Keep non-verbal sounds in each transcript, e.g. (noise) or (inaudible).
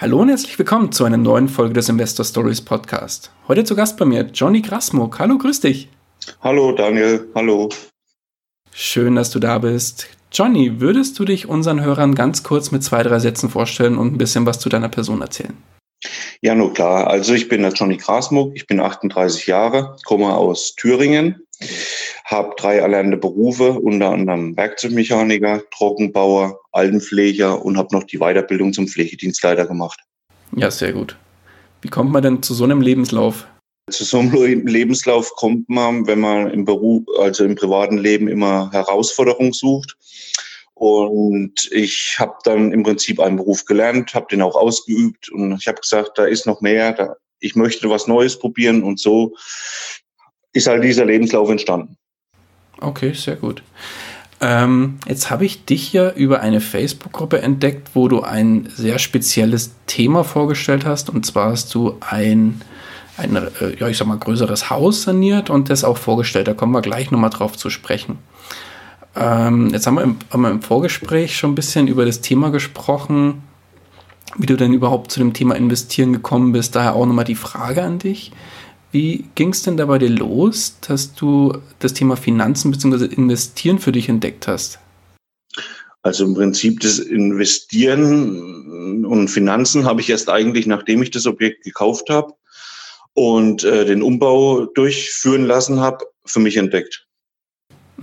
Hallo und herzlich willkommen zu einer neuen Folge des Investor Stories Podcast. Heute zu Gast bei mir Johnny Grasmuck. Hallo, grüß dich. Hallo Daniel, hallo. Schön, dass du da bist. Johnny, würdest du dich unseren Hörern ganz kurz mit zwei, drei Sätzen vorstellen und ein bisschen was zu deiner Person erzählen? Ja, nur klar. Also ich bin der Johnny Grasmuck, ich bin 38 Jahre, komme aus Thüringen, habe drei erlernte Berufe, unter anderem Werkzeugmechaniker, Trockenbauer, Altenpfleger und habe noch die Weiterbildung zum Pflegedienstleiter gemacht. Ja, sehr gut. Wie kommt man denn zu so einem Lebenslauf? Zu so einem Lebenslauf kommt man, wenn man im Beruf, also im privaten Leben immer Herausforderungen sucht. Und ich habe dann im Prinzip einen Beruf gelernt, habe den auch ausgeübt und ich habe gesagt, da ist noch mehr, da, ich möchte was Neues probieren und so ist halt dieser Lebenslauf entstanden. Okay, sehr gut. Ähm, jetzt habe ich dich ja über eine Facebook-Gruppe entdeckt, wo du ein sehr spezielles Thema vorgestellt hast. Und zwar hast du ein, ein äh, ja, ich sag mal, größeres Haus saniert und das auch vorgestellt. Da kommen wir gleich nochmal drauf zu sprechen. Ähm, jetzt haben wir, im, haben wir im Vorgespräch schon ein bisschen über das Thema gesprochen, wie du denn überhaupt zu dem Thema Investieren gekommen bist. Daher auch nochmal die Frage an dich. Wie ging es denn da bei dir los, dass du das Thema Finanzen bzw. Investieren für dich entdeckt hast? Also im Prinzip das Investieren und Finanzen habe ich erst eigentlich, nachdem ich das Objekt gekauft habe und äh, den Umbau durchführen lassen habe, für mich entdeckt.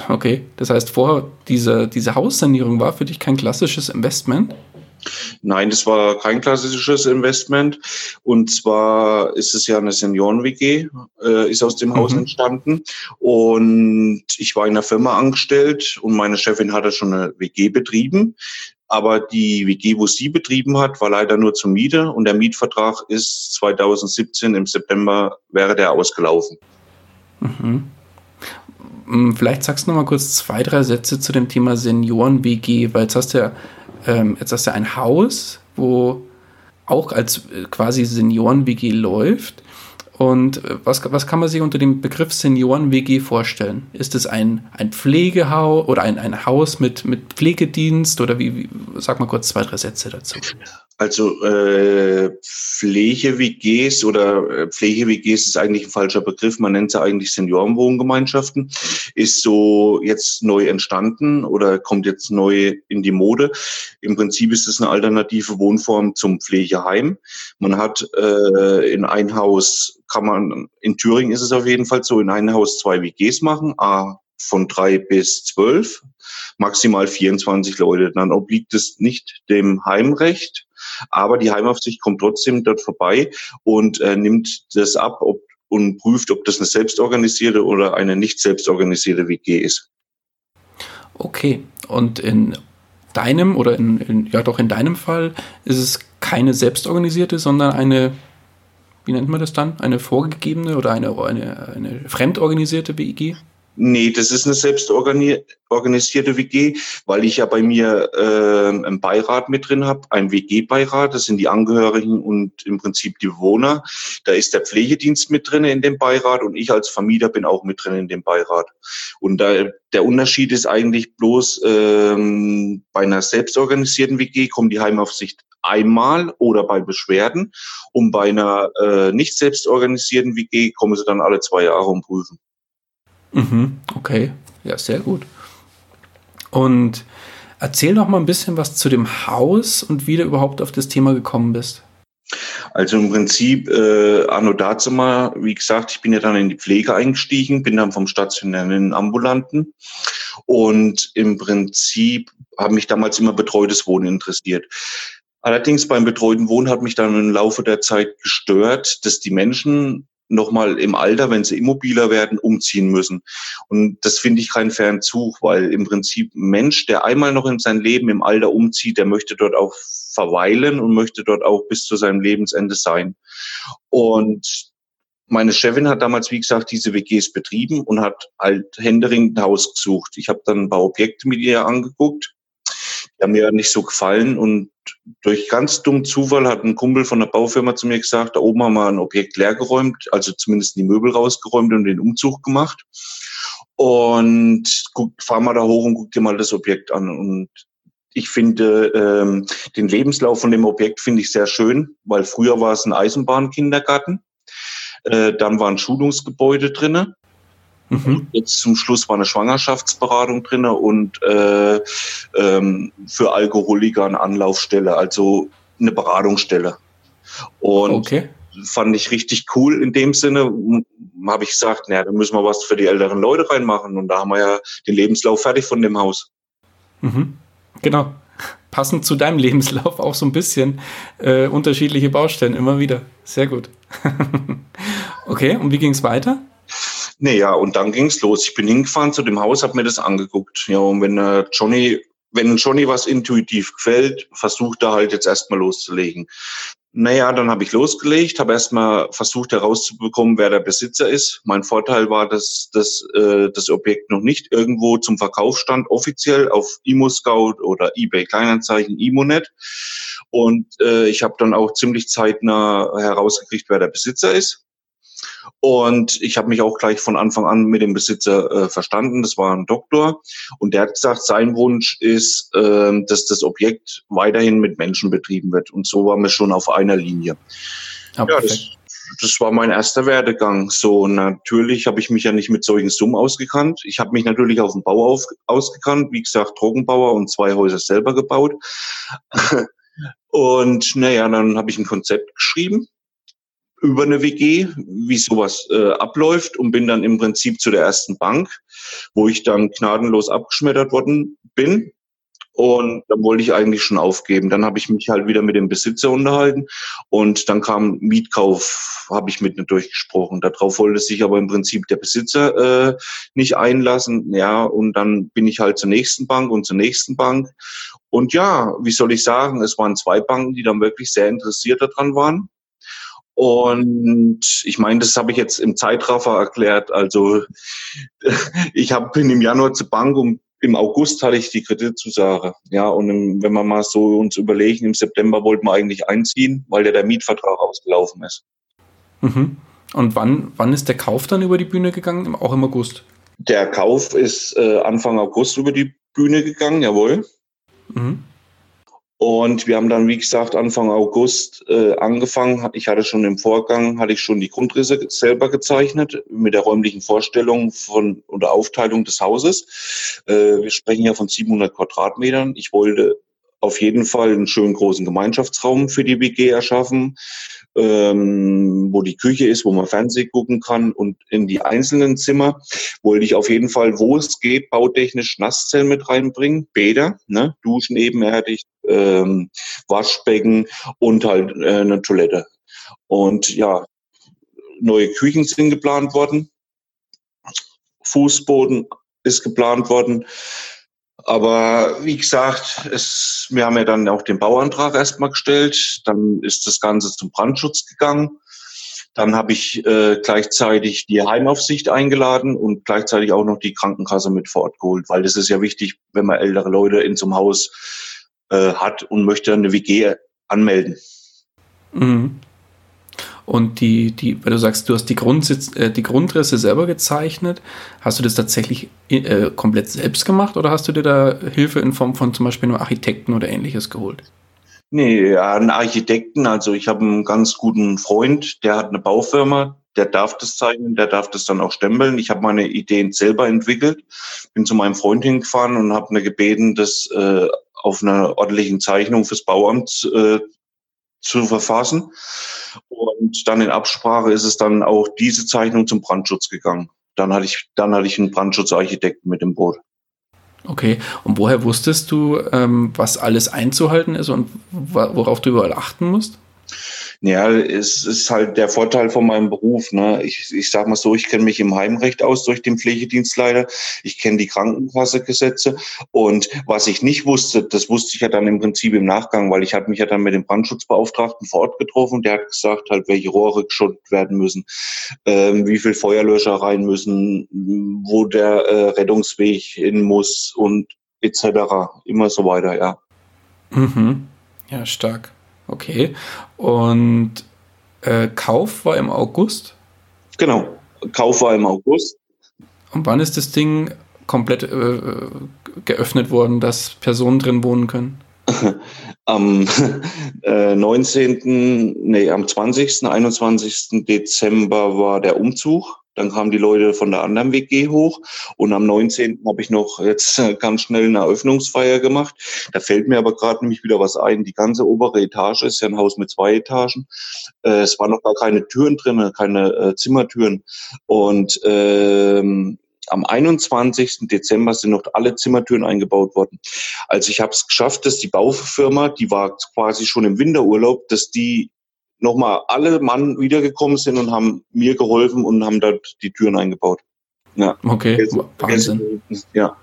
Okay, das heißt, vorher diese, diese Haussanierung war für dich kein klassisches Investment? Nein, das war kein klassisches Investment. Und zwar ist es ja eine Senioren-WG, äh, ist aus dem mhm. Haus entstanden. Und ich war in einer Firma angestellt und meine Chefin hatte schon eine WG betrieben. Aber die WG, wo sie betrieben hat, war leider nur zur Miete und der Mietvertrag ist 2017 im September wäre der ausgelaufen. Mhm. Hm, vielleicht sagst du noch mal kurz zwei, drei Sätze zu dem Thema Senioren-WG, weil jetzt hast du ja ähm, jetzt hast du ein Haus, wo auch als äh, quasi Senioren-WG läuft. Und äh, was, was kann man sich unter dem Begriff Senioren-WG vorstellen? Ist es ein, ein Pflegehaus oder ein, ein Haus mit, mit Pflegedienst oder wie, wie, sag mal kurz zwei, drei Sätze dazu. Also äh, Pflege-WGs oder äh, Pflege-WGs ist eigentlich ein falscher Begriff. Man nennt sie eigentlich Seniorenwohngemeinschaften. Ist so jetzt neu entstanden oder kommt jetzt neu in die Mode. Im Prinzip ist es eine alternative Wohnform zum Pflegeheim. Man hat äh, in ein Haus, kann man, in Thüringen ist es auf jeden Fall so, in ein Haus zwei WGs machen, A von drei bis zwölf, maximal 24 Leute. Dann obliegt es nicht dem Heimrecht aber die Heimaufsicht kommt trotzdem dort vorbei und äh, nimmt das ab ob, und prüft, ob das eine selbstorganisierte oder eine nicht selbstorganisierte WG ist. Okay, und in deinem oder in, in, ja doch in deinem Fall ist es keine selbstorganisierte, sondern eine, wie nennt man das dann? Eine vorgegebene oder eine, eine, eine fremdorganisierte WG? Nee, das ist eine selbstorganisierte WG, weil ich ja bei mir äh, einen Beirat mit drin habe, einen WG-Beirat, das sind die Angehörigen und im Prinzip die Bewohner. Da ist der Pflegedienst mit drin in dem Beirat und ich als Vermieter bin auch mit drin in dem Beirat. Und da, der Unterschied ist eigentlich bloß, ähm, bei einer selbstorganisierten WG kommt die Heimaufsicht einmal oder bei Beschwerden und bei einer äh, nicht selbstorganisierten WG kommen sie dann alle zwei Jahre und prüfen. Mhm, okay, ja, sehr gut. Und erzähl noch mal ein bisschen was zu dem Haus und wie du überhaupt auf das Thema gekommen bist. Also im Prinzip, äh, Anno dazu mal, wie gesagt, ich bin ja dann in die Pflege eingestiegen, bin dann vom stationären ambulanten und im Prinzip habe mich damals immer betreutes Wohnen interessiert. Allerdings beim betreuten Wohnen hat mich dann im Laufe der Zeit gestört, dass die Menschen nochmal im Alter, wenn sie immobiler werden, umziehen müssen. Und das finde ich keinen fairen Zug, weil im Prinzip ein Mensch, der einmal noch in sein Leben im Alter umzieht, der möchte dort auch verweilen und möchte dort auch bis zu seinem Lebensende sein. Und meine Chefin hat damals, wie gesagt, diese WGs betrieben und hat halt händeringend ein Haus gesucht. Ich habe dann ein paar Objekte mit ihr angeguckt. Die haben mir nicht so gefallen und durch ganz dummen Zufall hat ein Kumpel von der Baufirma zu mir gesagt, da oben haben wir ein Objekt leergeräumt, also zumindest die Möbel rausgeräumt und den Umzug gemacht. Und guck, fahr mal da hoch und guck dir mal das Objekt an. Und ich finde ähm, den Lebenslauf von dem Objekt finde ich sehr schön, weil früher war es ein Eisenbahnkindergarten. Äh, dann war ein Schulungsgebäude drinne. Mhm. Jetzt zum Schluss war eine Schwangerschaftsberatung drinne und äh, ähm, für Alkoholiker eine Anlaufstelle, also eine Beratungsstelle. Und okay. fand ich richtig cool in dem Sinne. Habe ich gesagt, naja, da müssen wir was für die älteren Leute reinmachen. Und da haben wir ja den Lebenslauf fertig von dem Haus. Mhm. Genau. Passend zu deinem Lebenslauf auch so ein bisschen äh, unterschiedliche Baustellen immer wieder. Sehr gut. (laughs) okay, und wie ging es weiter? Naja, und dann ging's los. Ich bin hingefahren zu dem Haus, habe mir das angeguckt. Ja, und wenn äh, Johnny, wenn Johnny was intuitiv gefällt, versucht er halt jetzt erstmal loszulegen. Naja, dann habe ich losgelegt, habe erstmal versucht herauszubekommen, wer der Besitzer ist. Mein Vorteil war, dass, dass äh, das Objekt noch nicht irgendwo zum Verkauf stand, offiziell auf ImoScout oder eBay Kleinanzeigen, Imonet. Und äh, ich habe dann auch ziemlich zeitnah herausgekriegt, wer der Besitzer ist. Und ich habe mich auch gleich von Anfang an mit dem Besitzer äh, verstanden. Das war ein Doktor. Und der hat gesagt, sein Wunsch ist, äh, dass das Objekt weiterhin mit Menschen betrieben wird. Und so waren wir schon auf einer Linie. Ja, ja das, das war mein erster Werdegang. So natürlich habe ich mich ja nicht mit solchen Summen ausgekannt. Ich habe mich natürlich auf dem Bau auf, ausgekannt. Wie gesagt, Trockenbauer und zwei Häuser selber gebaut. (laughs) und naja, dann habe ich ein Konzept geschrieben über eine WG, wie sowas äh, abläuft und bin dann im Prinzip zu der ersten Bank, wo ich dann gnadenlos abgeschmettert worden bin. Und dann wollte ich eigentlich schon aufgeben. Dann habe ich mich halt wieder mit dem Besitzer unterhalten und dann kam Mietkauf, habe ich mit mir durchgesprochen. Darauf wollte sich aber im Prinzip der Besitzer äh, nicht einlassen. Ja, und dann bin ich halt zur nächsten Bank und zur nächsten Bank. Und ja, wie soll ich sagen, es waren zwei Banken, die dann wirklich sehr interessiert daran waren. Und ich meine, das habe ich jetzt im Zeitraffer erklärt. Also (laughs) ich hab, bin im Januar zur Bank und im August hatte ich die Kreditzusage. Ja, und im, wenn wir mal so uns überlegen, im September wollten wir eigentlich einziehen, weil ja der Mietvertrag ausgelaufen ist. Mhm. Und wann, wann ist der Kauf dann über die Bühne gegangen? Auch im August? Der Kauf ist äh, Anfang August über die Bühne gegangen, jawohl. Mhm. Und wir haben dann, wie gesagt, Anfang August äh, angefangen. Ich hatte schon im Vorgang, hatte ich schon die Grundrisse selber gezeichnet mit der räumlichen Vorstellung von oder Aufteilung des Hauses. Äh, wir sprechen ja von 700 Quadratmetern. Ich wollte auf jeden Fall einen schönen großen Gemeinschaftsraum für die WG erschaffen ähm, wo die Küche ist, wo man Fernsehen gucken kann und in die einzelnen Zimmer wollte ich auf jeden Fall, wo es geht, bautechnisch Nasszellen mit reinbringen, Bäder, ne, Duschen ebenerdig, ähm, Waschbecken und halt äh, eine Toilette. Und ja, neue Küchen sind geplant worden, Fußboden ist geplant worden. Aber wie gesagt, es, wir haben ja dann auch den Bauantrag erstmal gestellt. Dann ist das Ganze zum Brandschutz gegangen. Dann habe ich äh, gleichzeitig die Heimaufsicht eingeladen und gleichzeitig auch noch die Krankenkasse mit vor Ort geholt, weil das ist ja wichtig, wenn man ältere Leute in so einem Haus äh, hat und möchte eine WG anmelden. Mhm. Und die, die, weil du sagst, du hast die, Grundsitz, äh, die Grundrisse selber gezeichnet, hast du das tatsächlich äh, komplett selbst gemacht oder hast du dir da Hilfe in Form von zum Beispiel einem Architekten oder ähnliches geholt? Nee, einen Architekten. Also ich habe einen ganz guten Freund, der hat eine Baufirma, der darf das zeichnen, der darf das dann auch stempeln. Ich habe meine Ideen selber entwickelt, bin zu meinem Freund hingefahren und habe mir gebeten, das äh, auf einer ordentlichen Zeichnung fürs Bauamt äh, zu verfassen. Und dann in Absprache ist es dann auch diese Zeichnung zum Brandschutz gegangen. Dann hatte ich, dann hatte ich einen Brandschutzarchitekten mit dem Boot. Okay, und woher wusstest du, ähm, was alles einzuhalten ist und worauf du überall achten musst? Ja, es ist halt der Vorteil von meinem Beruf. Ne? Ich, ich sage mal so, ich kenne mich im Heimrecht aus durch den Pflegedienstleiter. Ich kenne die Krankenkassegesetze. Und was ich nicht wusste, das wusste ich ja dann im Prinzip im Nachgang, weil ich hatte mich ja dann mit dem Brandschutzbeauftragten vor Ort getroffen. Der hat gesagt, halt, welche Rohre geschüttet werden müssen, ähm, wie viel Feuerlöscher rein müssen, wo der äh, Rettungsweg hin muss und etc. Immer so weiter, ja. Mhm. Ja, stark. Okay. Und äh, Kauf war im August? Genau. Kauf war im August. Und wann ist das Ding komplett äh, geöffnet worden, dass Personen drin wohnen können? (laughs) am äh, 19., nee, am 20., 21. Dezember war der Umzug. Dann kamen die Leute von der anderen WG hoch und am 19. habe ich noch jetzt (laughs) ganz schnell eine Eröffnungsfeier gemacht. Da fällt mir aber gerade nämlich wieder was ein. Die ganze obere Etage ist ja ein Haus mit zwei Etagen. Äh, es waren noch gar keine Türen drin, keine äh, Zimmertüren. Und ähm, am 21. Dezember sind noch alle Zimmertüren eingebaut worden. Also ich habe es geschafft, dass die Baufirma, die war quasi schon im Winterurlaub, dass die nochmal alle Mann wiedergekommen sind und haben mir geholfen und haben dort die Türen eingebaut. Ja. Okay, jetzt, Wahnsinn. Jetzt, ja.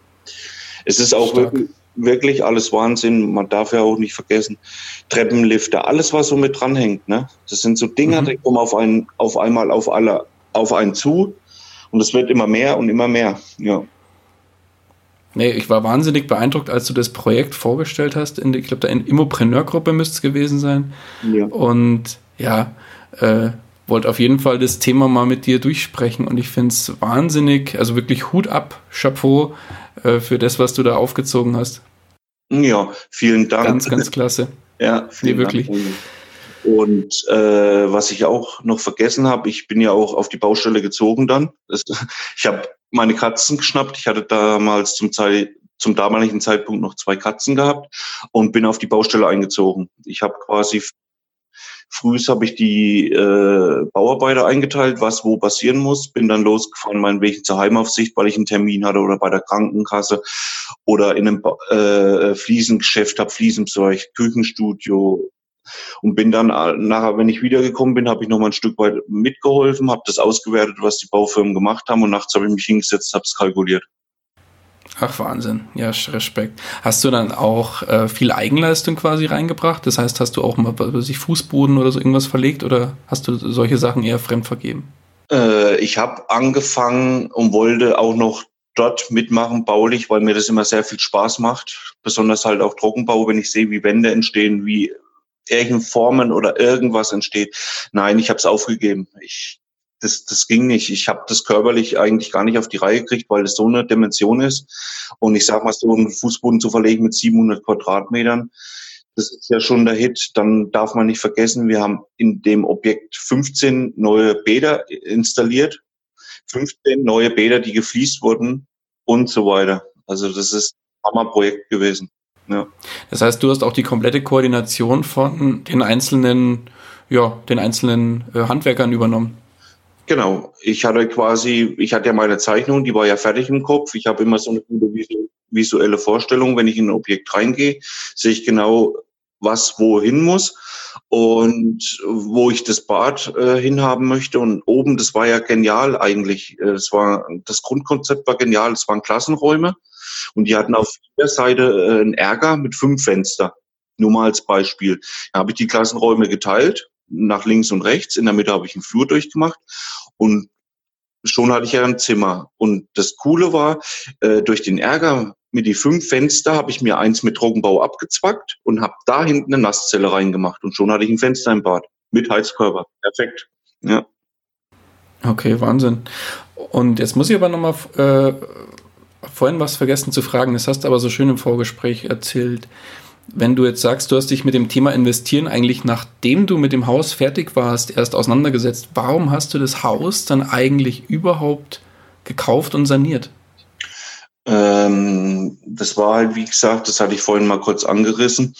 Es ist auch wirklich, wirklich, alles Wahnsinn. Man darf ja auch nicht vergessen, Treppenlifte, alles, was so mit dranhängt. Ne? Das sind so Dinger, mhm. die kommen auf, einen, auf einmal auf alle, auf einen zu und es wird immer mehr und immer mehr. Ja. Nee, ich war wahnsinnig beeindruckt, als du das Projekt vorgestellt hast. In, ich glaube, da in Immopreneur-Gruppe müsste es gewesen sein. Ja. Und ja, äh, wollte auf jeden Fall das Thema mal mit dir durchsprechen und ich finde es wahnsinnig, also wirklich Hut ab, Chapeau äh, für das, was du da aufgezogen hast. Ja, vielen Dank. Ganz, ganz klasse. ja, nee, wirklich. Dank. Und äh, was ich auch noch vergessen habe, ich bin ja auch auf die Baustelle gezogen dann. Das, (laughs) ich habe meine Katzen geschnappt. Ich hatte damals zum, Zeit, zum damaligen Zeitpunkt noch zwei Katzen gehabt und bin auf die Baustelle eingezogen. Ich habe quasi Frühs habe ich die äh, Bauarbeiter eingeteilt, was wo passieren muss. Bin dann losgefahren, meinen Weg zur Heimaufsicht, weil ich einen Termin hatte oder bei der Krankenkasse oder in einem äh, Fliesengeschäft, habe Fliesen besorgt, Küchenstudio. Und bin dann äh, nachher, wenn ich wiedergekommen bin, habe ich noch mal ein Stück weit mitgeholfen, habe das ausgewertet, was die Baufirmen gemacht haben und nachts habe ich mich hingesetzt, habe es kalkuliert. Ach, Wahnsinn. Ja, Respekt. Hast du dann auch äh, viel Eigenleistung quasi reingebracht? Das heißt, hast du auch mal sich Fußboden oder so irgendwas verlegt oder hast du solche Sachen eher fremd vergeben? Äh, ich habe angefangen und wollte auch noch dort mitmachen, baulich, weil mir das immer sehr viel Spaß macht. Besonders halt auch Trockenbau, wenn ich sehe, wie Wände entstehen, wie irgendwelchen Formen oder irgendwas entsteht. Nein, ich habe es aufgegeben. Ich das, das ging nicht. Ich habe das körperlich eigentlich gar nicht auf die Reihe gekriegt, weil es so eine Dimension ist. Und ich sage mal, so einen Fußboden zu verlegen mit 700 Quadratmetern, das ist ja schon der Hit. Dann darf man nicht vergessen, wir haben in dem Objekt 15 neue Bäder installiert, 15 neue Bäder, die gefliest wurden und so weiter. Also das ist ein Hammerprojekt gewesen. Ja. Das heißt, du hast auch die komplette Koordination von den einzelnen, ja, den einzelnen äh, Handwerkern übernommen. Genau. Ich hatte quasi, ich hatte ja meine Zeichnung, die war ja fertig im Kopf. Ich habe immer so eine gute visuelle Vorstellung. Wenn ich in ein Objekt reingehe, sehe ich genau, was wohin muss und wo ich das Bad äh, hinhaben möchte. Und oben, das war ja genial eigentlich. Es war, das Grundkonzept war genial. Es waren Klassenräume und die hatten auf jeder Seite äh, einen Ärger mit fünf Fenster. Nur mal als Beispiel. Da habe ich die Klassenräume geteilt nach links und rechts. In der Mitte habe ich einen Flur durchgemacht und schon hatte ich ja ein Zimmer. Und das Coole war, äh, durch den Ärger mit die fünf Fenster habe ich mir eins mit Trockenbau abgezwackt und habe da hinten eine Nasszelle reingemacht. Und schon hatte ich ein Fenster im Bad mit Heizkörper. Perfekt. Ja. Okay, Wahnsinn. Und jetzt muss ich aber nochmal äh, vorhin was vergessen zu fragen. Das hast du aber so schön im Vorgespräch erzählt wenn du jetzt sagst, du hast dich mit dem Thema Investieren eigentlich nachdem du mit dem Haus fertig warst, erst auseinandergesetzt, warum hast du das Haus dann eigentlich überhaupt gekauft und saniert? Ähm, das war halt, wie gesagt, das hatte ich vorhin mal kurz angerissen.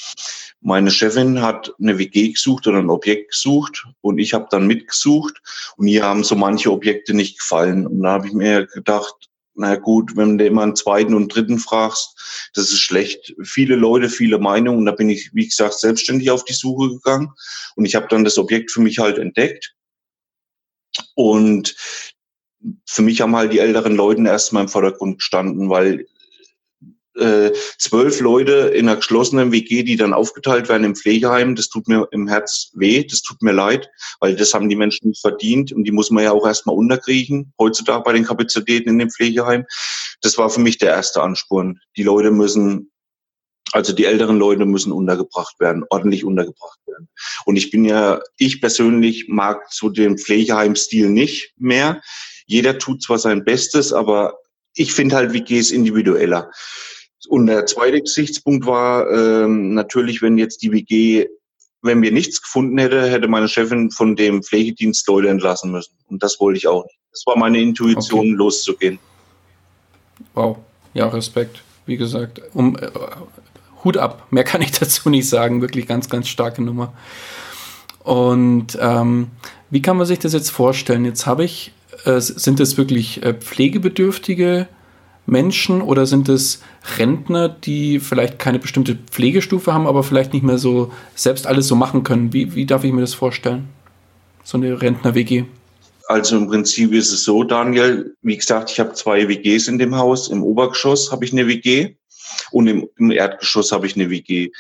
Meine Chefin hat eine WG gesucht oder ein Objekt gesucht und ich habe dann mitgesucht und mir haben so manche Objekte nicht gefallen. Und da habe ich mir gedacht, na gut, wenn du immer einen zweiten und dritten fragst, das ist schlecht. Viele Leute, viele Meinungen. Da bin ich, wie gesagt, selbstständig auf die Suche gegangen und ich habe dann das Objekt für mich halt entdeckt. Und für mich haben halt die älteren Leute erstmal im Vordergrund gestanden, weil äh, zwölf Leute in einer geschlossenen WG, die dann aufgeteilt werden im Pflegeheim, das tut mir im Herz weh, das tut mir leid, weil das haben die Menschen nicht verdient und die muss man ja auch erstmal unterkriegen, heutzutage bei den Kapazitäten in dem Pflegeheim. Das war für mich der erste Ansporn. Die Leute müssen also die älteren Leute müssen untergebracht werden, ordentlich untergebracht werden. Und ich bin ja, ich persönlich mag so den Pflegeheim-Stil nicht mehr. Jeder tut zwar sein Bestes, aber ich finde halt WGs individueller. Und der zweite Gesichtspunkt war ähm, natürlich, wenn jetzt die WG, wenn wir nichts gefunden hätte, hätte meine Chefin von dem Pflegedienst Leute entlassen müssen. Und das wollte ich auch nicht. Das war meine Intuition, okay. loszugehen. Wow, ja, Respekt. Wie gesagt, um äh, Hut ab. Mehr kann ich (laughs) dazu nicht sagen. Wirklich ganz, ganz starke Nummer. Und ähm, wie kann man sich das jetzt vorstellen? Jetzt habe ich, äh, sind das wirklich äh, pflegebedürftige Menschen oder sind es Rentner, die vielleicht keine bestimmte Pflegestufe haben, aber vielleicht nicht mehr so selbst alles so machen können? Wie, wie darf ich mir das vorstellen? So eine Rentner-WG. Also im Prinzip ist es so, Daniel, wie gesagt, ich habe zwei WGs in dem Haus. Im Obergeschoss habe ich eine WG und im, im Erdgeschoss habe ich eine WG.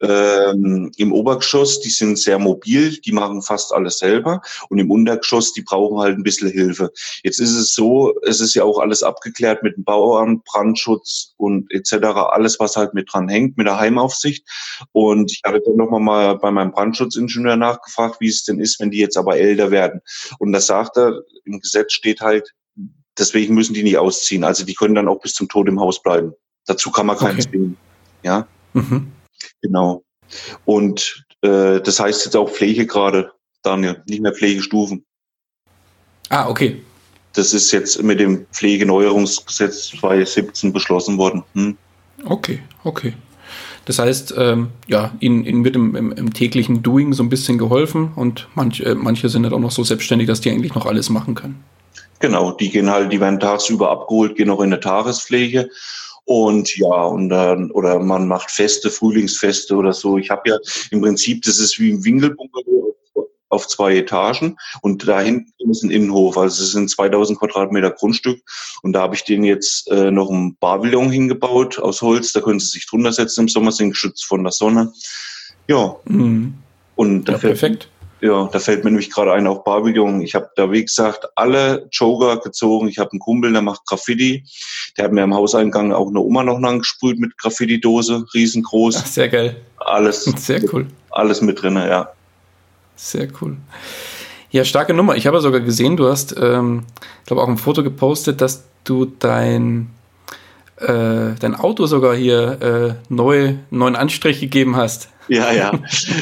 Ähm, Im Obergeschoss, die sind sehr mobil, die machen fast alles selber. Und im Untergeschoss, die brauchen halt ein bisschen Hilfe. Jetzt ist es so, es ist ja auch alles abgeklärt mit dem Bauamt, Brandschutz und etc. Alles, was halt mit dran hängt, mit der Heimaufsicht. Und ich hatte dann nochmal mal bei meinem Brandschutzingenieur nachgefragt, wie es denn ist, wenn die jetzt aber älter werden. Und da sagt er, im Gesetz steht halt, deswegen müssen die nicht ausziehen. Also die können dann auch bis zum Tod im Haus bleiben. Dazu kann man keinen okay. zwingen. Ja, mhm. genau. Und äh, das heißt jetzt auch Pflege gerade, Daniel, nicht mehr Pflegestufen. Ah, okay. Das ist jetzt mit dem Pflegeneuerungsgesetz 2017 beschlossen worden. Hm? Okay, okay. Das heißt, ähm, ja, ihnen, ihnen wird im, im, im, täglichen Doing so ein bisschen geholfen und manch, äh, manche sind halt auch noch so selbstständig, dass die eigentlich noch alles machen können. Genau, die gehen halt, die werden tagsüber abgeholt, gehen noch in eine Tagespflege und ja, und dann, oder man macht Feste, Frühlingsfeste oder so. Ich habe ja im Prinzip, das ist wie ein Winkelbungalow auf zwei Etagen und da hinten ist ein Innenhof, also es sind 2000 Quadratmeter Grundstück und da habe ich den jetzt äh, noch ein Pavillon hingebaut aus Holz, da können Sie sich drunter setzen im Sommer, sind geschützt von der Sonne. Ja. Mhm. Und da ja, perfekt. Ja, da fällt mir nämlich gerade ein auf Pavillon. Ich habe da, wie gesagt, alle Joker gezogen. Ich habe einen Kumpel, der macht Graffiti. Der hat mir im Hauseingang auch eine Oma noch angesprüht mit Graffiti-Dose, riesengroß. Ach, sehr geil. Alles. (laughs) Sehr cool. Alles mit drin, ja. Sehr cool. Ja, starke Nummer. Ich habe sogar gesehen, du hast, ähm, glaube auch ein Foto gepostet, dass du dein äh, dein Auto sogar hier äh, neu, neuen Anstrich gegeben hast. Ja, ja.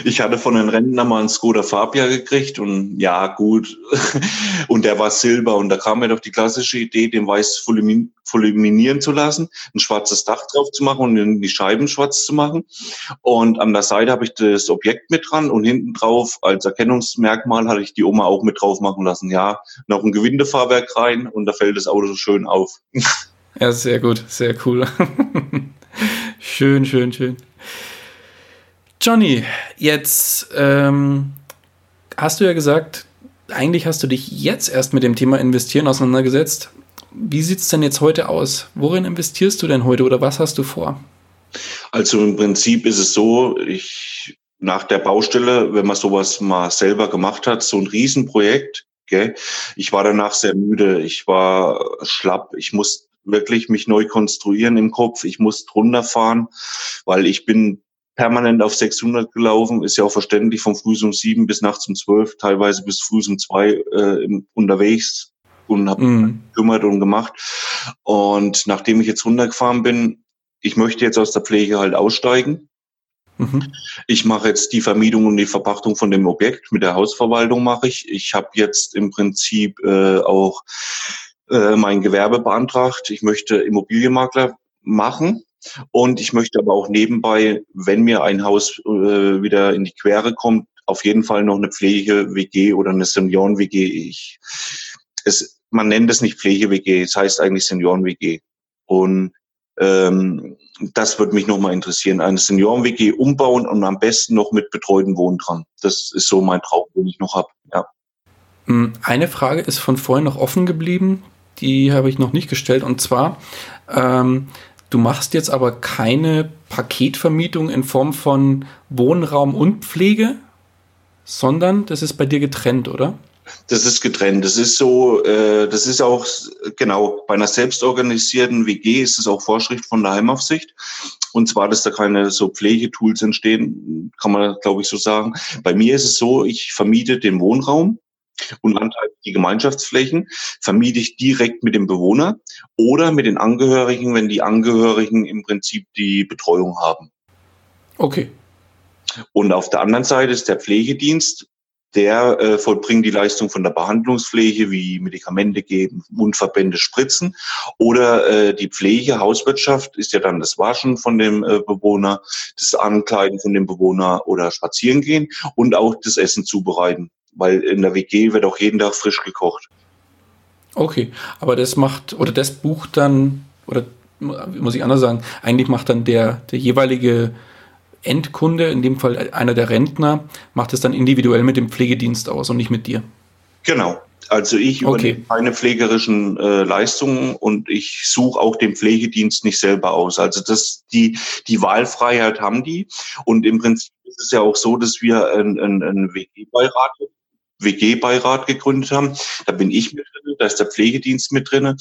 Ich hatte von den Rentnern mal einen Skoda Fabia gekriegt und ja, gut. Und der war silber und da kam mir doch die klassische Idee, den weiß fulminieren zu lassen, ein schwarzes Dach drauf zu machen und die Scheiben schwarz zu machen. Und an der Seite habe ich das Objekt mit dran und hinten drauf als Erkennungsmerkmal hatte ich die Oma auch mit drauf machen lassen. Ja, noch ein Gewindefahrwerk rein und da fällt das Auto so schön auf. Ja, sehr gut, sehr cool. (laughs) schön, schön, schön. Johnny, jetzt ähm, hast du ja gesagt, eigentlich hast du dich jetzt erst mit dem Thema Investieren auseinandergesetzt. Wie sieht es denn jetzt heute aus? Worin investierst du denn heute oder was hast du vor? Also im Prinzip ist es so, ich nach der Baustelle, wenn man sowas mal selber gemacht hat, so ein Riesenprojekt, gell, ich war danach sehr müde, ich war schlapp, ich musste wirklich mich neu konstruieren im Kopf. Ich muss drunter fahren, weil ich bin permanent auf 600 gelaufen, ist ja auch verständlich, von früh um sieben bis nachts um zwölf, teilweise bis früh um zwei äh, unterwegs und habe mm. gekümmert und gemacht. Und nachdem ich jetzt runtergefahren bin, ich möchte jetzt aus der Pflege halt aussteigen. Mhm. Ich mache jetzt die Vermietung und die Verpachtung von dem Objekt. Mit der Hausverwaltung mache ich. Ich habe jetzt im Prinzip äh, auch äh, mein Gewerbe beantragt. Ich möchte Immobilienmakler machen. Und ich möchte aber auch nebenbei, wenn mir ein Haus äh, wieder in die Quere kommt, auf jeden Fall noch eine Pflege-WG oder eine Senioren-WG. Man nennt es nicht Pflege-WG, es heißt eigentlich Senioren-WG. Und ähm, das würde mich nochmal interessieren. Eine Senioren-WG umbauen und am besten noch mit betreuten Wohnen dran. Das ist so mein Traum, den ich noch habe. Ja. Hm, eine Frage ist von vorhin noch offen geblieben. Die habe ich noch nicht gestellt. Und zwar, ähm, du machst jetzt aber keine Paketvermietung in Form von Wohnraum und Pflege, sondern das ist bei dir getrennt, oder? Das ist getrennt. Das ist so, äh, das ist auch, genau, bei einer selbstorganisierten WG ist es auch Vorschrift von der Heimaufsicht. Und zwar, dass da keine so Pflegetools entstehen, kann man, glaube ich, so sagen. Bei mir ist es so, ich vermiete den Wohnraum und anteilig die Gemeinschaftsflächen vermiete ich direkt mit dem Bewohner oder mit den Angehörigen, wenn die Angehörigen im Prinzip die Betreuung haben. Okay. Und auf der anderen Seite ist der Pflegedienst der äh, vollbringt die Leistung von der Behandlungspflege wie Medikamente geben, Mundverbände spritzen. Oder äh, die Pflege, Hauswirtschaft ist ja dann das Waschen von dem äh, Bewohner, das Ankleiden von dem Bewohner oder spazieren gehen und auch das Essen zubereiten. Weil in der WG wird auch jeden Tag frisch gekocht. Okay, aber das macht, oder das bucht dann, oder muss ich anders sagen, eigentlich macht dann der, der jeweilige Endkunde, in dem Fall einer der Rentner, macht es dann individuell mit dem Pflegedienst aus und nicht mit dir. Genau. Also ich okay. übernehme keine pflegerischen äh, Leistungen und ich suche auch den Pflegedienst nicht selber aus. Also das, die, die Wahlfreiheit haben die. Und im Prinzip ist es ja auch so, dass wir einen ein WG-Beirat WG-Beirat gegründet haben. Da bin ich mit drin, da ist der Pflegedienst mit drin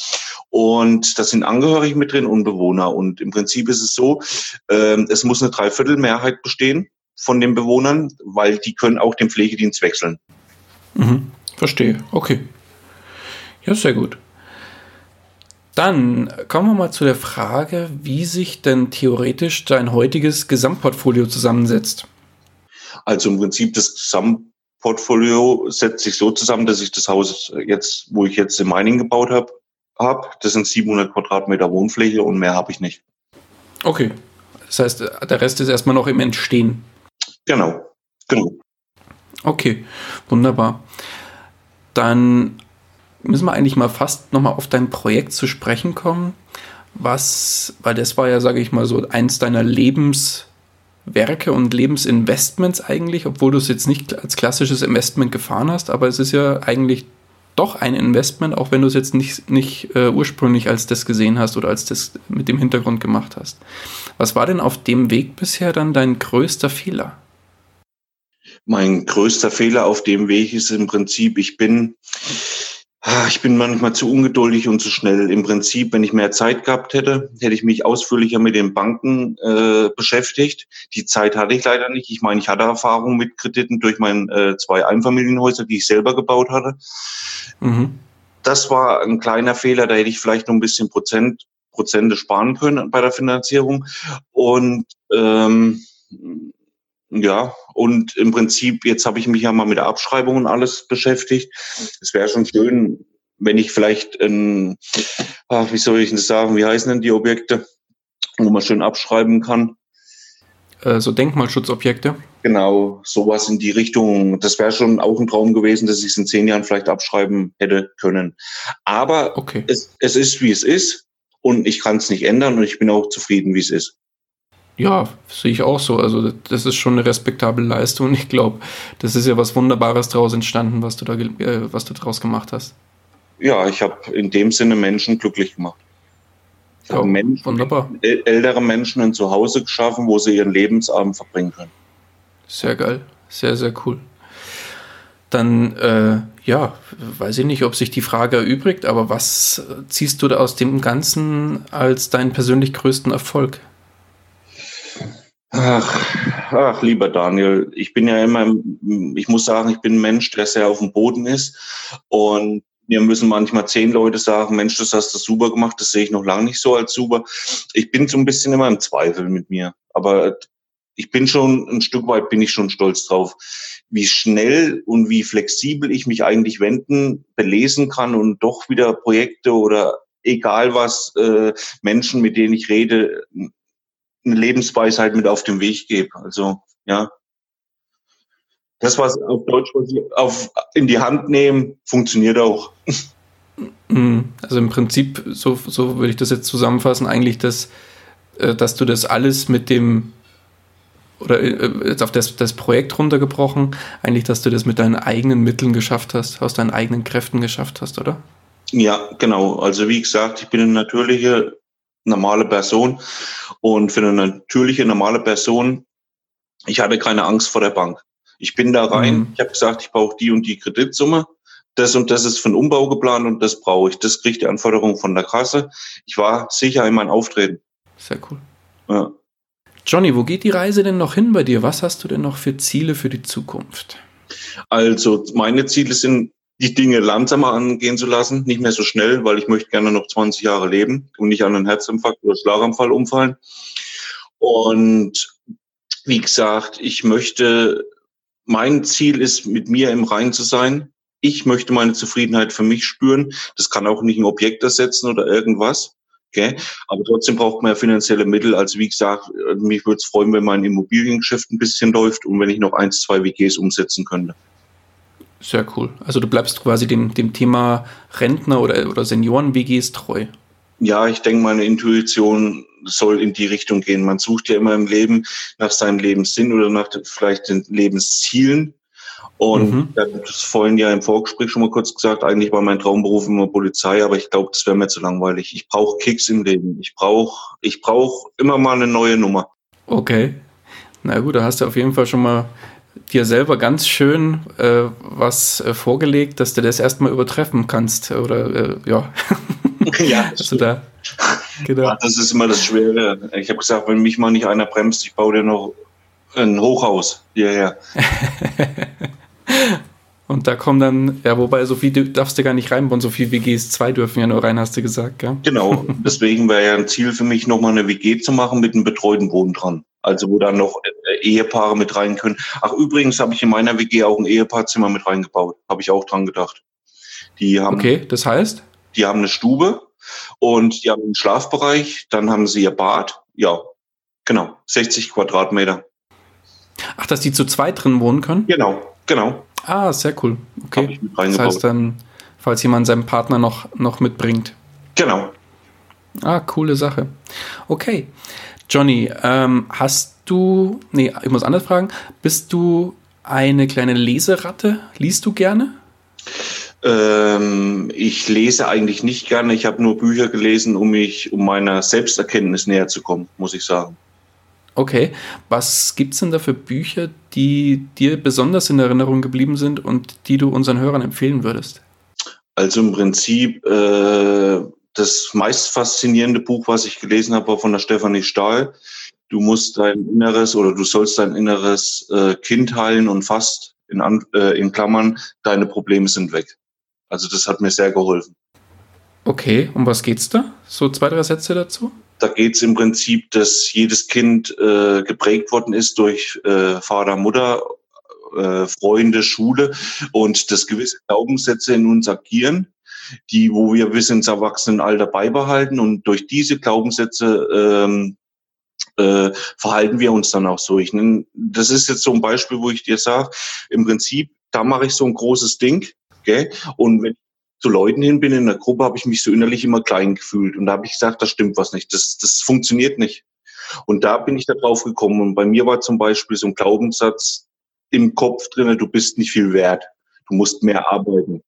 und da sind Angehörige mit drin und Bewohner. Und im Prinzip ist es so, äh, es muss eine Dreiviertelmehrheit bestehen von den Bewohnern, weil die können auch den Pflegedienst wechseln. Mhm, verstehe, okay. Ja, sehr gut. Dann kommen wir mal zu der Frage, wie sich denn theoretisch dein heutiges Gesamtportfolio zusammensetzt. Also im Prinzip das Gesamt Portfolio setzt sich so zusammen, dass ich das Haus jetzt, wo ich jetzt im Mining gebaut habe, habe. Das sind 700 Quadratmeter Wohnfläche und mehr habe ich nicht. Okay. Das heißt, der Rest ist erstmal noch im Entstehen. Genau. Genau. Okay, wunderbar. Dann müssen wir eigentlich mal fast nochmal auf dein Projekt zu sprechen kommen. Was, weil das war ja, sage ich mal, so eins deiner Lebens- Werke und Lebensinvestments eigentlich, obwohl du es jetzt nicht als klassisches Investment gefahren hast, aber es ist ja eigentlich doch ein Investment, auch wenn du es jetzt nicht, nicht äh, ursprünglich als das gesehen hast oder als das mit dem Hintergrund gemacht hast. Was war denn auf dem Weg bisher dann dein größter Fehler? Mein größter Fehler auf dem Weg ist im Prinzip, ich bin ich bin manchmal zu ungeduldig und zu schnell. Im Prinzip, wenn ich mehr Zeit gehabt hätte, hätte ich mich ausführlicher mit den Banken äh, beschäftigt. Die Zeit hatte ich leider nicht. Ich meine, ich hatte Erfahrung mit Krediten durch meine äh, zwei Einfamilienhäuser, die ich selber gebaut hatte. Mhm. Das war ein kleiner Fehler. Da hätte ich vielleicht noch ein bisschen Prozent, Prozente sparen können bei der Finanzierung. Und ähm, ja, und im Prinzip, jetzt habe ich mich ja mal mit der Abschreibung und alles beschäftigt. Es wäre schon schön, wenn ich vielleicht, ein, ach, wie soll ich das sagen, wie heißen denn die Objekte, wo man schön abschreiben kann? Äh, so Denkmalschutzobjekte? Genau, sowas in die Richtung. Das wäre schon auch ein Traum gewesen, dass ich es in zehn Jahren vielleicht abschreiben hätte können. Aber okay. es, es ist, wie es ist. Und ich kann es nicht ändern und ich bin auch zufrieden, wie es ist. Ja, sehe ich auch so. Also das ist schon eine respektable Leistung. Ich glaube, das ist ja was Wunderbares daraus entstanden, was du da, äh, was du daraus gemacht hast. Ja, ich habe in dem Sinne Menschen glücklich gemacht. Ich ja, habe Menschen, wunderbar. ältere Menschen ein Zuhause geschaffen, wo sie ihren Lebensabend verbringen können. Sehr geil, sehr sehr cool. Dann äh, ja, weiß ich nicht, ob sich die Frage erübrigt, aber was ziehst du da aus dem Ganzen als deinen persönlich größten Erfolg? Ach, ach, lieber Daniel, ich bin ja immer, ich muss sagen, ich bin ein Mensch, der sehr auf dem Boden ist. Und mir müssen manchmal zehn Leute sagen, Mensch, das hast du super gemacht, das sehe ich noch lange nicht so als super. Ich bin so ein bisschen immer im Zweifel mit mir. Aber ich bin schon, ein Stück weit bin ich schon stolz drauf, wie schnell und wie flexibel ich mich eigentlich wenden, belesen kann und doch wieder Projekte oder egal was, äh, Menschen, mit denen ich rede, eine Lebensweisheit mit auf den Weg gebe. Also, ja. Das, was auf Deutsch auf, in die Hand nehmen, funktioniert auch. Mhm. Also im Prinzip, so, so würde ich das jetzt zusammenfassen, eigentlich, dass, äh, dass du das alles mit dem, oder äh, jetzt auf das, das Projekt runtergebrochen, eigentlich, dass du das mit deinen eigenen Mitteln geschafft hast, aus deinen eigenen Kräften geschafft hast, oder? Ja, genau. Also wie gesagt, ich bin eine natürliche, normale Person und für eine natürliche, normale Person, ich hatte keine Angst vor der Bank. Ich bin da rein, mhm. ich habe gesagt, ich brauche die und die Kreditsumme das und das ist für einen Umbau geplant und das brauche ich. Das kriegt die Anforderung von der Kasse. Ich war sicher in meinem Auftreten. Sehr cool. Ja. Johnny, wo geht die Reise denn noch hin bei dir? Was hast du denn noch für Ziele für die Zukunft? Also meine Ziele sind, die Dinge langsamer angehen zu lassen, nicht mehr so schnell, weil ich möchte gerne noch 20 Jahre leben und nicht an einen Herzinfarkt oder Schlaganfall umfallen. Und wie gesagt, ich möchte, mein Ziel ist, mit mir im Rein zu sein, ich möchte meine Zufriedenheit für mich spüren. Das kann auch nicht ein Objekt ersetzen oder irgendwas. Okay? Aber trotzdem braucht man ja finanzielle Mittel. Also wie gesagt, mich würde es freuen, wenn mein Immobiliengeschäft ein bisschen läuft und wenn ich noch eins, zwei WGs umsetzen könnte. Sehr cool. Also du bleibst quasi dem, dem Thema Rentner oder, oder Senioren-WGs treu. Ja, ich denke, meine Intuition soll in die Richtung gehen. Man sucht ja immer im Leben nach seinem Lebenssinn oder nach vielleicht den Lebenszielen. Und mhm. das vorhin ja im Vorgespräch schon mal kurz gesagt, eigentlich war mein Traumberuf immer Polizei, aber ich glaube, das wäre mir zu langweilig. Ich brauche Kicks im Leben. Ich brauche ich brauch immer mal eine neue Nummer. Okay. Na gut, da hast du auf jeden Fall schon mal dir selber ganz schön äh, was äh, vorgelegt, dass du das erstmal übertreffen kannst. Oder äh, ja. (laughs) ja, also da, (laughs) genau. ja, das ist immer das Schwere. Ich habe gesagt, wenn mich mal nicht einer bremst, ich baue dir noch ein Hochhaus hierher. (laughs) Und da kommen dann, ja, wobei so viel darfst du gar nicht reinbauen, so viel WGs, zwei dürfen ja nur rein, hast du gesagt, gell? Genau, deswegen wäre ja ein Ziel für mich, nochmal eine WG zu machen mit einem betreuten Wohnen dran. Also wo dann noch Ehepaare mit rein können. Ach, übrigens habe ich in meiner WG auch ein Ehepaarzimmer mit reingebaut. Habe ich auch dran gedacht. Die haben, okay, das heißt? Die haben eine Stube und die haben einen Schlafbereich, dann haben sie ihr Bad. Ja, genau, 60 Quadratmeter. Ach, dass die zu zweit drin wohnen können? Genau, genau. Ah, sehr cool. Okay. Das heißt dann, falls jemand seinen Partner noch, noch mitbringt. Genau. Ah, coole Sache. Okay. Johnny, ähm, hast du, nee, ich muss anders fragen, bist du eine kleine Leseratte? Liest du gerne? Ähm, ich lese eigentlich nicht gerne. Ich habe nur Bücher gelesen, um mich, um meiner Selbsterkenntnis näher zu kommen, muss ich sagen. Okay, was gibt es denn da für Bücher, die dir besonders in Erinnerung geblieben sind und die du unseren Hörern empfehlen würdest? Also im Prinzip äh, das meist faszinierende Buch, was ich gelesen habe, war von der Stefanie Stahl. Du musst dein Inneres oder du sollst dein inneres äh, Kind heilen und fast in, äh, in Klammern, deine Probleme sind weg. Also das hat mir sehr geholfen. Okay, um was geht's da? So zwei, drei Sätze dazu? Da geht es im Prinzip, dass jedes Kind äh, geprägt worden ist durch äh, Vater, Mutter, äh, Freunde, Schule und dass gewisse Glaubenssätze in uns agieren, die, wo wir bis ins Erwachsenenalter beibehalten und durch diese Glaubenssätze ähm, äh, verhalten wir uns dann auch so. Ich nenn, das ist jetzt so ein Beispiel, wo ich dir sage, im Prinzip, da mache ich so ein großes Ding, gell? und wenn ich zu Leuten hin bin in der Gruppe, habe ich mich so innerlich immer klein gefühlt. Und da habe ich gesagt, das stimmt was nicht, das, das funktioniert nicht. Und da bin ich da drauf gekommen. Und bei mir war zum Beispiel so ein Glaubenssatz im Kopf drin, du bist nicht viel wert, du musst mehr arbeiten.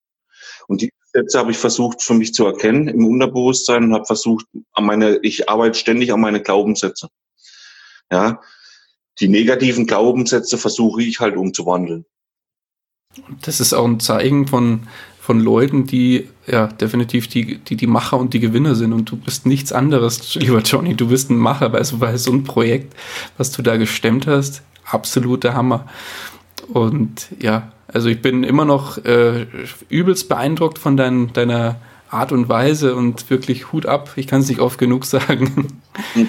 Und die Sätze habe ich versucht für mich zu erkennen im Unterbewusstsein und habe versucht, an meine, ich arbeite ständig an meine Glaubenssätze. Ja, die negativen Glaubenssätze versuche ich halt umzuwandeln. Das ist auch ein Zeichen von, von Leuten, die ja definitiv die, die, die Macher und die Gewinner sind. Und du bist nichts anderes, (laughs) lieber Johnny. Du bist ein Macher, weil so, weil so ein Projekt, was du da gestemmt hast, absoluter Hammer. Und ja, also ich bin immer noch äh, übelst beeindruckt von dein, deiner Art und Weise und wirklich Hut ab. Ich kann es nicht oft genug sagen. (laughs)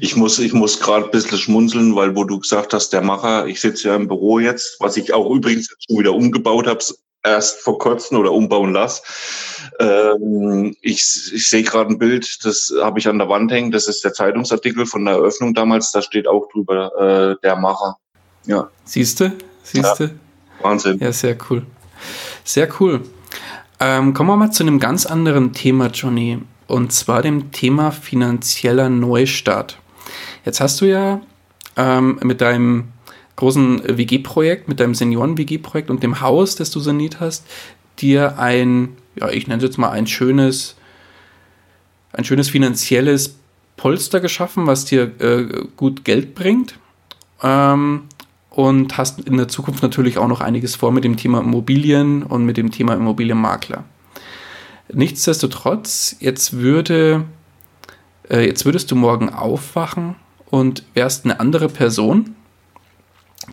Ich muss, ich muss gerade ein bisschen schmunzeln, weil wo du gesagt hast, der Macher, ich sitze ja im Büro jetzt, was ich auch übrigens schon wieder umgebaut habe, erst vor kurzem oder umbauen lasse. Ähm, ich, ich sehe gerade ein Bild, das habe ich an der Wand hängen. Das ist der Zeitungsartikel von der Eröffnung damals. Da steht auch drüber äh, der Macher. Ja. Siehst du? Siehst du? Ja, Wahnsinn. Ja, sehr cool. Sehr cool. Ähm, kommen wir mal zu einem ganz anderen Thema, Johnny. Und zwar dem Thema finanzieller Neustart. Jetzt hast du ja ähm, mit deinem großen WG-Projekt, mit deinem Senioren-WG-Projekt und dem Haus, das du saniert hast, dir ein, ja, ich nenne es jetzt mal ein schönes, ein schönes finanzielles Polster geschaffen, was dir äh, gut Geld bringt. Ähm, und hast in der Zukunft natürlich auch noch einiges vor mit dem Thema Immobilien und mit dem Thema Immobilienmakler. Nichtsdestotrotz, jetzt würde, äh, jetzt würdest du morgen aufwachen und wärst eine andere Person,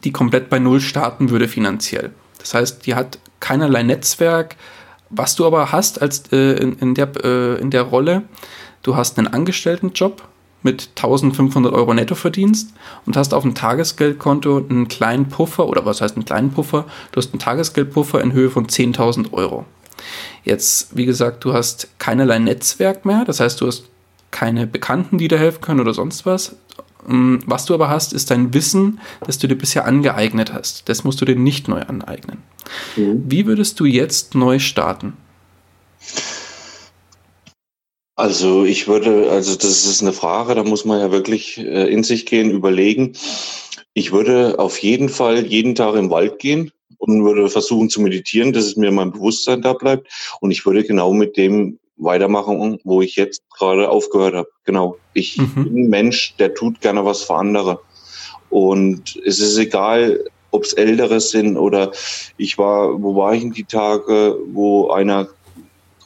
die komplett bei Null starten würde finanziell. Das heißt, die hat keinerlei Netzwerk. Was du aber hast als äh, in, in, der, äh, in der Rolle, du hast einen Angestelltenjob mit 1500 Euro Nettoverdienst und hast auf dem Tagesgeldkonto einen kleinen Puffer, oder was heißt einen kleinen Puffer? Du hast einen Tagesgeldpuffer in Höhe von 10.000 Euro. Jetzt, wie gesagt, du hast keinerlei Netzwerk mehr, das heißt, du hast keine Bekannten, die dir helfen können oder sonst was. Ähm, was du aber hast, ist dein Wissen, das du dir bisher angeeignet hast. Das musst du dir nicht neu aneignen. Mhm. Wie würdest du jetzt neu starten? Also ich würde, also das ist eine Frage, da muss man ja wirklich äh, in sich gehen, überlegen. Ich würde auf jeden Fall jeden Tag im Wald gehen und würde versuchen zu meditieren, dass es mir mein Bewusstsein da bleibt. Und ich würde genau mit dem weitermachen, wo ich jetzt gerade aufgehört habe. Genau. Ich mhm. bin ein Mensch, der tut gerne was für andere. Und es ist egal, ob es Ältere sind oder ich war, wo war ich in die Tage, wo einer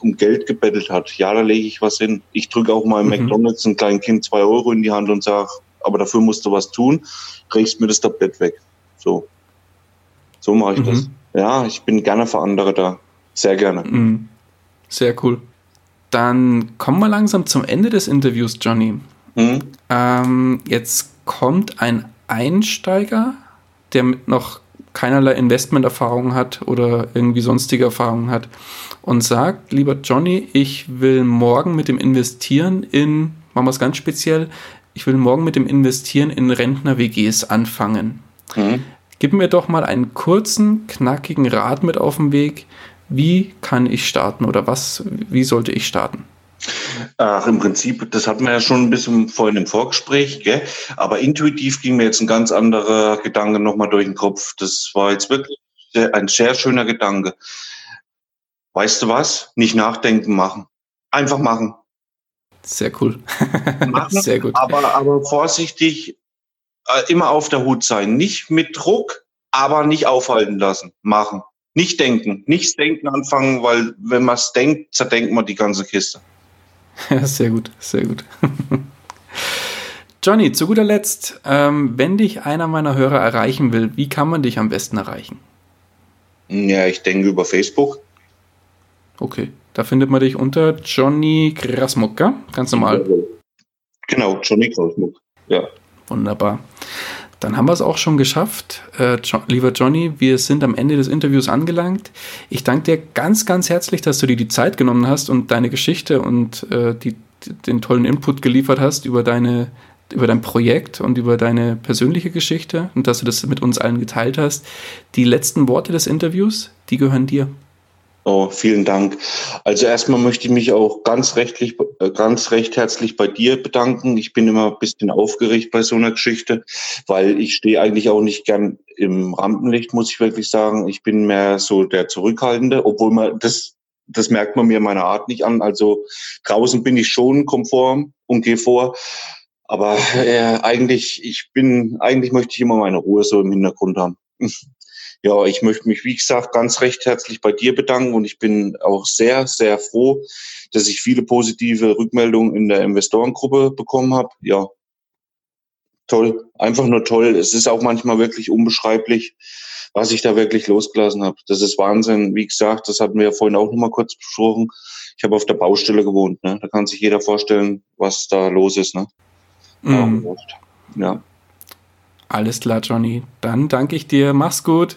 um Geld gebettelt hat. Ja, da lege ich was hin. Ich drücke auch mal im mhm. McDonalds ein kleines Kind zwei Euro in die Hand und sage, aber dafür musst du was tun, kriegst mir das Tablett weg. So. So mache ich mhm. das. Ja, ich bin gerne für andere da. Sehr gerne. Mhm. Sehr cool. Dann kommen wir langsam zum Ende des Interviews, Johnny. Mhm. Ähm, jetzt kommt ein Einsteiger, der mit noch keinerlei Investmenterfahrung hat oder irgendwie sonstige Erfahrungen hat und sagt, lieber Johnny, ich will morgen mit dem Investieren in, machen wir es ganz speziell, ich will morgen mit dem Investieren in Rentner-WGs anfangen. Mhm. Gib mir doch mal einen kurzen, knackigen Rat mit auf den Weg. Wie kann ich starten oder was, wie sollte ich starten? Ach, im Prinzip, das hatten wir ja schon ein bisschen vorhin im Vorgespräch, gell? aber intuitiv ging mir jetzt ein ganz anderer Gedanke nochmal durch den Kopf. Das war jetzt wirklich ein sehr schöner Gedanke. Weißt du was? Nicht nachdenken, machen. Einfach machen. Sehr cool. machen, (laughs) sehr gut. Aber, aber vorsichtig, äh, immer auf der Hut sein. Nicht mit Druck, aber nicht aufhalten lassen. Machen. Nicht denken. Nichts denken anfangen, weil wenn man es denkt, zerdenkt man die ganze Kiste. Ja, (laughs) sehr gut, sehr gut. (laughs) Johnny, zu guter Letzt, ähm, wenn dich einer meiner Hörer erreichen will, wie kann man dich am besten erreichen? Ja, ich denke über Facebook. Okay, da findet man dich unter Johnny Grasmuck, ganz normal. Genau, Johnny Grasmuck, ja. Wunderbar. Dann haben wir es auch schon geschafft. Äh, jo lieber Johnny, wir sind am Ende des Interviews angelangt. Ich danke dir ganz, ganz herzlich, dass du dir die Zeit genommen hast und deine Geschichte und äh, die, den tollen Input geliefert hast über deine über dein Projekt und über deine persönliche Geschichte und dass du das mit uns allen geteilt hast. Die letzten Worte des Interviews, die gehören dir. Oh, vielen Dank. Also erstmal möchte ich mich auch ganz rechtlich, äh, ganz recht herzlich bei dir bedanken. Ich bin immer ein bisschen aufgeregt bei so einer Geschichte, weil ich stehe eigentlich auch nicht gern im Rampenlicht, muss ich wirklich sagen. Ich bin mehr so der Zurückhaltende, obwohl man das, das merkt man mir meiner Art nicht an. Also draußen bin ich schon konform und gehe vor. Aber äh, eigentlich, ich bin, eigentlich möchte ich immer meine Ruhe so im Hintergrund haben. (laughs) ja, ich möchte mich, wie gesagt, ganz recht herzlich bei dir bedanken und ich bin auch sehr, sehr froh, dass ich viele positive Rückmeldungen in der Investorengruppe bekommen habe. Ja, toll, einfach nur toll. Es ist auch manchmal wirklich unbeschreiblich, was ich da wirklich losgelassen habe. Das ist Wahnsinn. Wie gesagt, das hatten wir ja vorhin auch noch mal kurz besprochen. Ich habe auf der Baustelle gewohnt. Ne? Da kann sich jeder vorstellen, was da los ist. Ne? Mm. Ja. Alles klar, Johnny. Dann danke ich dir. Mach's gut.